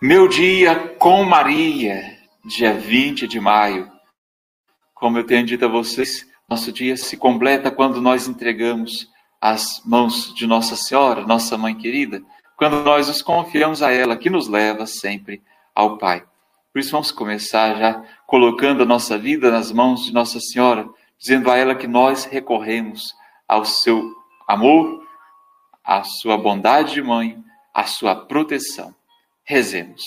Meu dia com Maria, dia 20 de maio. Como eu tenho dito a vocês, nosso dia se completa quando nós entregamos as mãos de Nossa Senhora, nossa mãe querida, quando nós nos confiamos a ela, que nos leva sempre ao Pai. Por isso vamos começar já colocando a nossa vida nas mãos de Nossa Senhora, dizendo a ela que nós recorremos ao seu amor, à sua bondade de mãe, à sua proteção. Rezemos.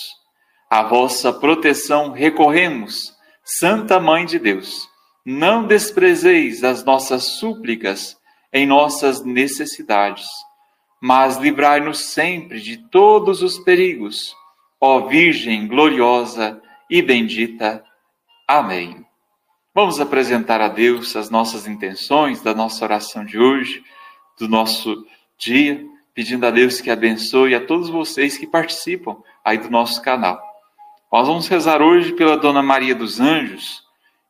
A vossa proteção recorremos, Santa Mãe de Deus. Não desprezeis as nossas súplicas em nossas necessidades, mas livrai-nos sempre de todos os perigos, ó Virgem gloriosa e bendita. Amém. Vamos apresentar a Deus as nossas intenções da nossa oração de hoje, do nosso dia, pedindo a Deus que abençoe a todos vocês que participam aí do nosso canal. Nós vamos rezar hoje pela Dona Maria dos Anjos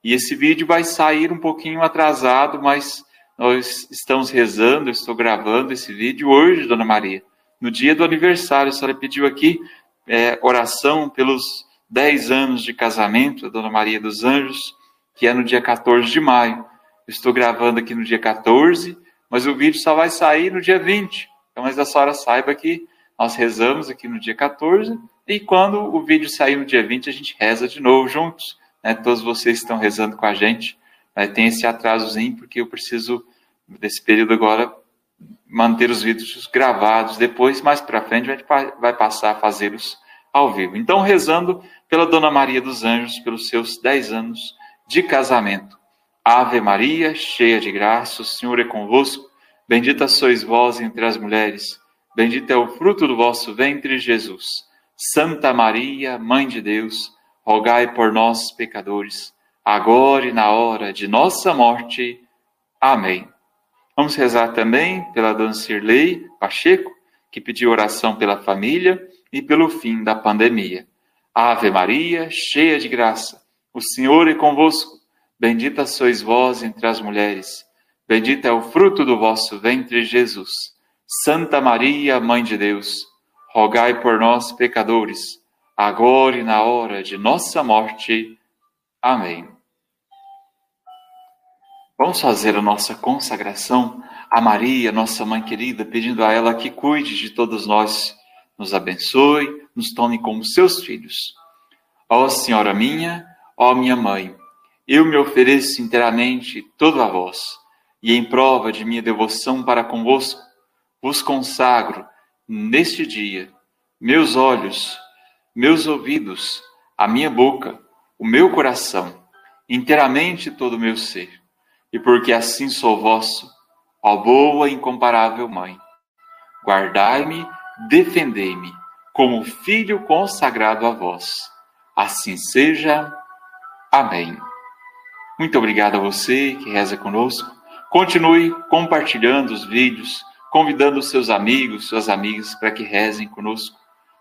e esse vídeo vai sair um pouquinho atrasado, mas nós estamos rezando, eu estou gravando esse vídeo hoje, Dona Maria, no dia do aniversário. A senhora pediu aqui é, oração pelos 10 anos de casamento da Dona Maria dos Anjos, que é no dia 14 de maio. Estou gravando aqui no dia 14, mas o vídeo só vai sair no dia 20. Então, mas a senhora saiba que nós rezamos aqui no dia 14 e quando o vídeo sair no dia 20, a gente reza de novo juntos. Né? Todos vocês estão rezando com a gente. Né? Tem esse atrasozinho, porque eu preciso, desse período agora, manter os vídeos gravados. Depois, mais para frente, a gente vai passar a fazê-los ao vivo. Então, rezando pela Dona Maria dos Anjos, pelos seus 10 anos de casamento. Ave Maria, cheia de graça, o Senhor é convosco. Bendita sois vós entre as mulheres. Bendito é o fruto do vosso ventre, Jesus. Santa Maria, Mãe de Deus, rogai por nós, pecadores, agora e na hora de nossa morte. Amém. Vamos rezar também pela Dona Cirlei Pacheco, que pediu oração pela família e pelo fim da pandemia. Ave Maria, cheia de graça, o Senhor é convosco. Bendita sois vós entre as mulheres. Bendito é o fruto do vosso ventre, Jesus. Santa Maria, Mãe de Deus, rogai por nós, pecadores, agora e na hora de nossa morte. Amém. Vamos fazer a nossa consagração a Maria, nossa mãe querida, pedindo a ela que cuide de todos nós, nos abençoe, nos tome como seus filhos. Ó Senhora minha, ó minha mãe, eu me ofereço inteiramente todo a vós, e em prova de minha devoção para convosco, vos consagro neste dia meus olhos, meus ouvidos, a minha boca, o meu coração, inteiramente todo o meu ser. E porque assim sou vosso, ó boa e incomparável Mãe, guardai-me, defendei-me, como filho consagrado a vós. Assim seja. Amém. Muito obrigado a você que reza conosco. Continue compartilhando os vídeos convidando os seus amigos, suas amigas, para que rezem conosco.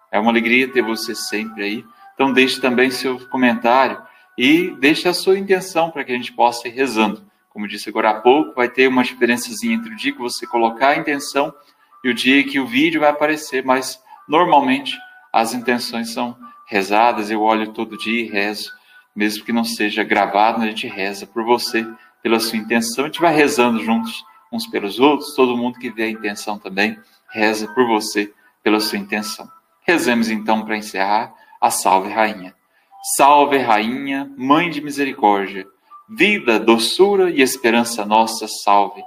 É uma alegria ter você sempre aí. Então, deixe também seu comentário e deixe a sua intenção para que a gente possa ir rezando. Como disse agora há pouco, vai ter uma diferençazinha entre o dia que você colocar a intenção e o dia que o vídeo vai aparecer, mas normalmente as intenções são rezadas. Eu olho todo dia e rezo, mesmo que não seja gravado, a gente reza por você, pela sua intenção. A gente vai rezando juntos uns pelos outros, todo mundo que vê a intenção também reza por você, pela sua intenção. Rezemos então para encerrar a Salve Rainha. Salve Rainha, Mãe de Misericórdia, vida, doçura e esperança nossa, salve.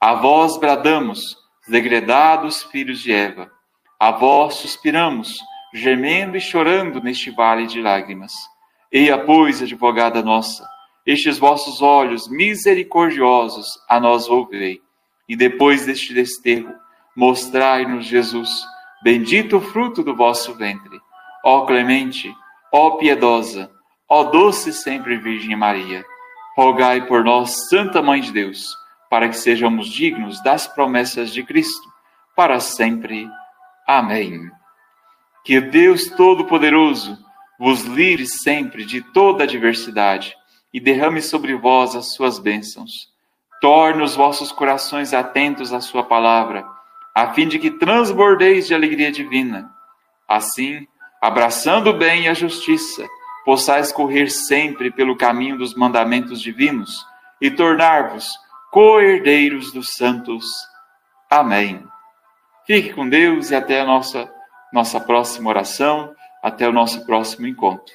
A vós bradamos, degredados filhos de Eva. A vós suspiramos, gemendo e chorando neste vale de lágrimas. Eia, pois, advogada nossa, estes vossos olhos misericordiosos a nós volvei e depois deste desterro, mostrai-nos Jesus, bendito o fruto do vosso ventre. Ó clemente, ó piedosa, ó doce sempre Virgem Maria, rogai por nós, Santa Mãe de Deus, para que sejamos dignos das promessas de Cristo, para sempre. Amém. Que Deus Todo-Poderoso vos livre sempre de toda adversidade e derrame sobre vós as suas bênçãos Torne os vossos corações atentos à Sua palavra, a fim de que transbordeis de alegria divina. Assim, abraçando o bem e a justiça, possais correr sempre pelo caminho dos mandamentos divinos e tornar-vos co-herdeiros dos santos. Amém. Fique com Deus e até a nossa, nossa próxima oração, até o nosso próximo encontro.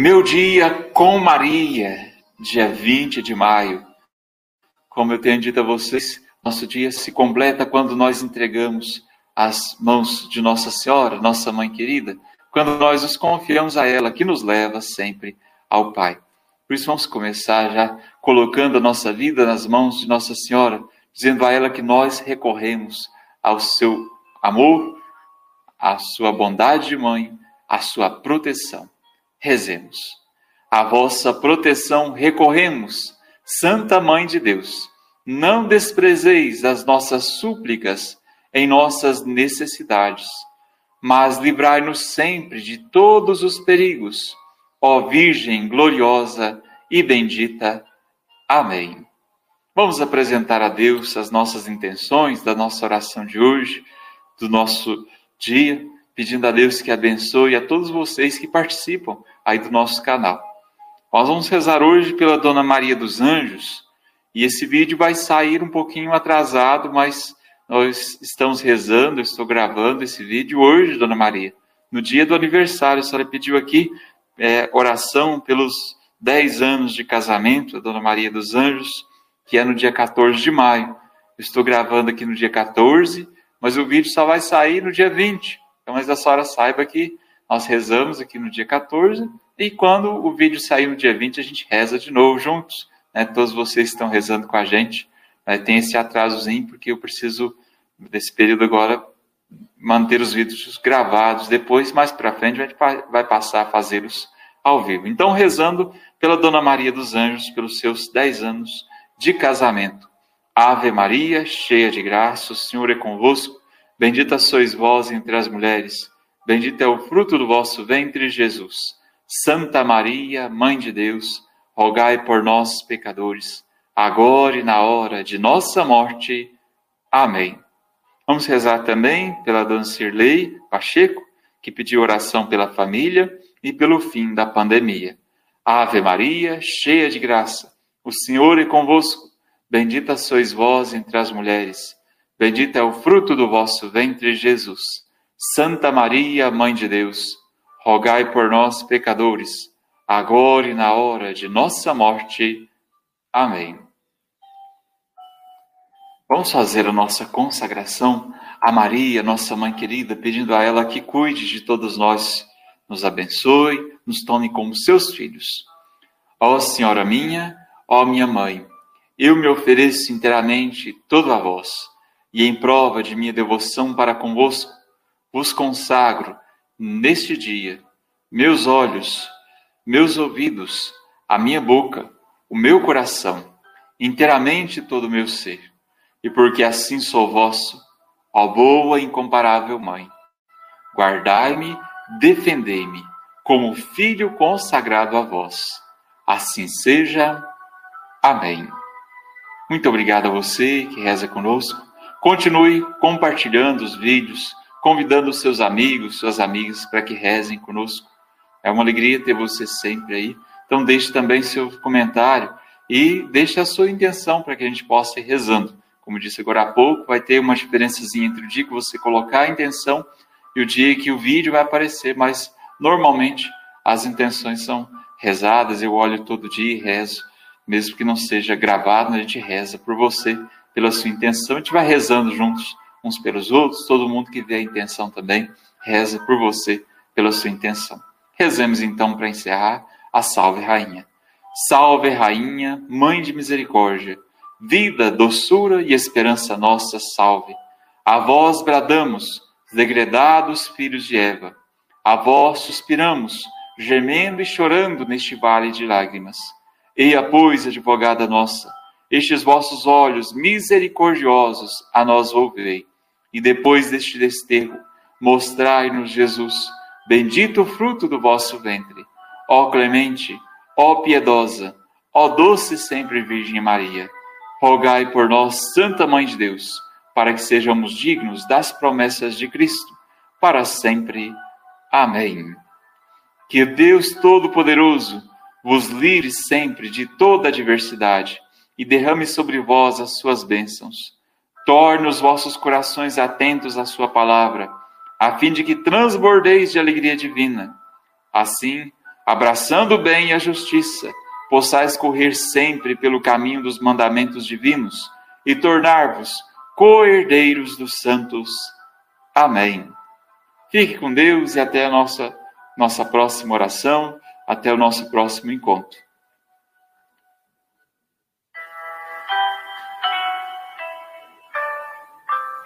Meu dia com Maria, dia 20 de maio. Como eu tenho dito a vocês, nosso dia se completa quando nós entregamos as mãos de Nossa Senhora, nossa mãe querida, quando nós nos confiamos a ela, que nos leva sempre ao Pai. Por isso vamos começar já colocando a nossa vida nas mãos de Nossa Senhora, dizendo a ela que nós recorremos ao seu amor, à sua bondade de mãe, à sua proteção. Rezemos. A vossa proteção recorremos, Santa Mãe de Deus. Não desprezeis as nossas súplicas em nossas necessidades, mas livrai-nos sempre de todos os perigos, ó Virgem gloriosa e bendita. Amém. Vamos apresentar a Deus as nossas intenções da nossa oração de hoje, do nosso dia pedindo a Deus que abençoe a todos vocês que participam aí do nosso canal. Nós vamos rezar hoje pela Dona Maria dos Anjos e esse vídeo vai sair um pouquinho atrasado, mas nós estamos rezando, estou gravando esse vídeo hoje, Dona Maria, no dia do aniversário. A senhora pediu aqui é, oração pelos 10 anos de casamento da Dona Maria dos Anjos, que é no dia 14 de maio. Estou gravando aqui no dia 14, mas o vídeo só vai sair no dia 20. Então, mas a senhora saiba que nós rezamos aqui no dia 14 e quando o vídeo sair no dia 20, a gente reza de novo juntos. Né? Todos vocês estão rezando com a gente. Né? Tem esse atrasozinho, porque eu preciso, desse período agora, manter os vídeos gravados. Depois, mais para frente, a gente vai passar a fazê-los ao vivo. Então, rezando pela Dona Maria dos Anjos, pelos seus 10 anos de casamento. Ave Maria, cheia de graça, o Senhor é convosco. Bendita sois vós entre as mulheres, bendito é o fruto do vosso ventre, Jesus. Santa Maria, Mãe de Deus, rogai por nós, pecadores, agora e na hora de nossa morte. Amém. Vamos rezar também pela Dona Cirlei Pacheco, que pediu oração pela família e pelo fim da pandemia. Ave Maria, cheia de graça, o Senhor é convosco. Bendita sois vós entre as mulheres Bendito é o fruto do vosso ventre, Jesus. Santa Maria, Mãe de Deus, rogai por nós, pecadores, agora e na hora de nossa morte. Amém. Vamos fazer a nossa consagração a Maria, nossa mãe querida, pedindo a ela que cuide de todos nós, nos abençoe, nos tome como seus filhos. Ó Senhora minha, ó minha mãe, eu me ofereço inteiramente todo a vós e em prova de minha devoção para convosco, vos consagro neste dia meus olhos, meus ouvidos, a minha boca, o meu coração, inteiramente todo o meu ser. E porque assim sou vosso, ó boa e incomparável Mãe, guardai-me, defendei-me, como filho consagrado a vós. Assim seja. Amém. Muito obrigado a você que reza conosco. Continue compartilhando os vídeos, convidando os seus amigos, suas amigas para que rezem conosco. É uma alegria ter você sempre aí. Então deixe também seu comentário e deixe a sua intenção para que a gente possa ir rezando. Como disse agora há pouco, vai ter uma diferençazinha entre o dia que você colocar a intenção e o dia que o vídeo vai aparecer, mas normalmente as intenções são rezadas, eu olho todo dia e rezo, mesmo que não seja gravado, a gente reza por você pela sua intenção. A gente vai rezando juntos uns pelos outros. Todo mundo que vê a intenção também reza por você pela sua intenção. Rezemos então para encerrar a Salve Rainha. Salve Rainha, Mãe de Misericórdia, vida, doçura e esperança nossa, salve. A vós bradamos, degredados filhos de Eva. A vós suspiramos, gemendo e chorando neste vale de lágrimas. Eia, pois, advogada nossa, estes vossos olhos misericordiosos a nós volvei. E depois deste desterro, mostrai-nos Jesus, bendito o fruto do vosso ventre. Ó clemente, ó piedosa, Ó doce sempre Virgem Maria, rogai por nós, Santa Mãe de Deus, para que sejamos dignos das promessas de Cristo, para sempre. Amém. Que Deus Todo-Poderoso vos livre sempre de toda adversidade e derrame sobre vós as suas bênçãos. Torne os vossos corações atentos à sua palavra, a fim de que transbordeis de alegria divina. Assim, abraçando o bem e a justiça, possais correr sempre pelo caminho dos mandamentos divinos e tornar-vos co-herdeiros dos santos. Amém. Fique com Deus e até a nossa, nossa próxima oração, até o nosso próximo encontro.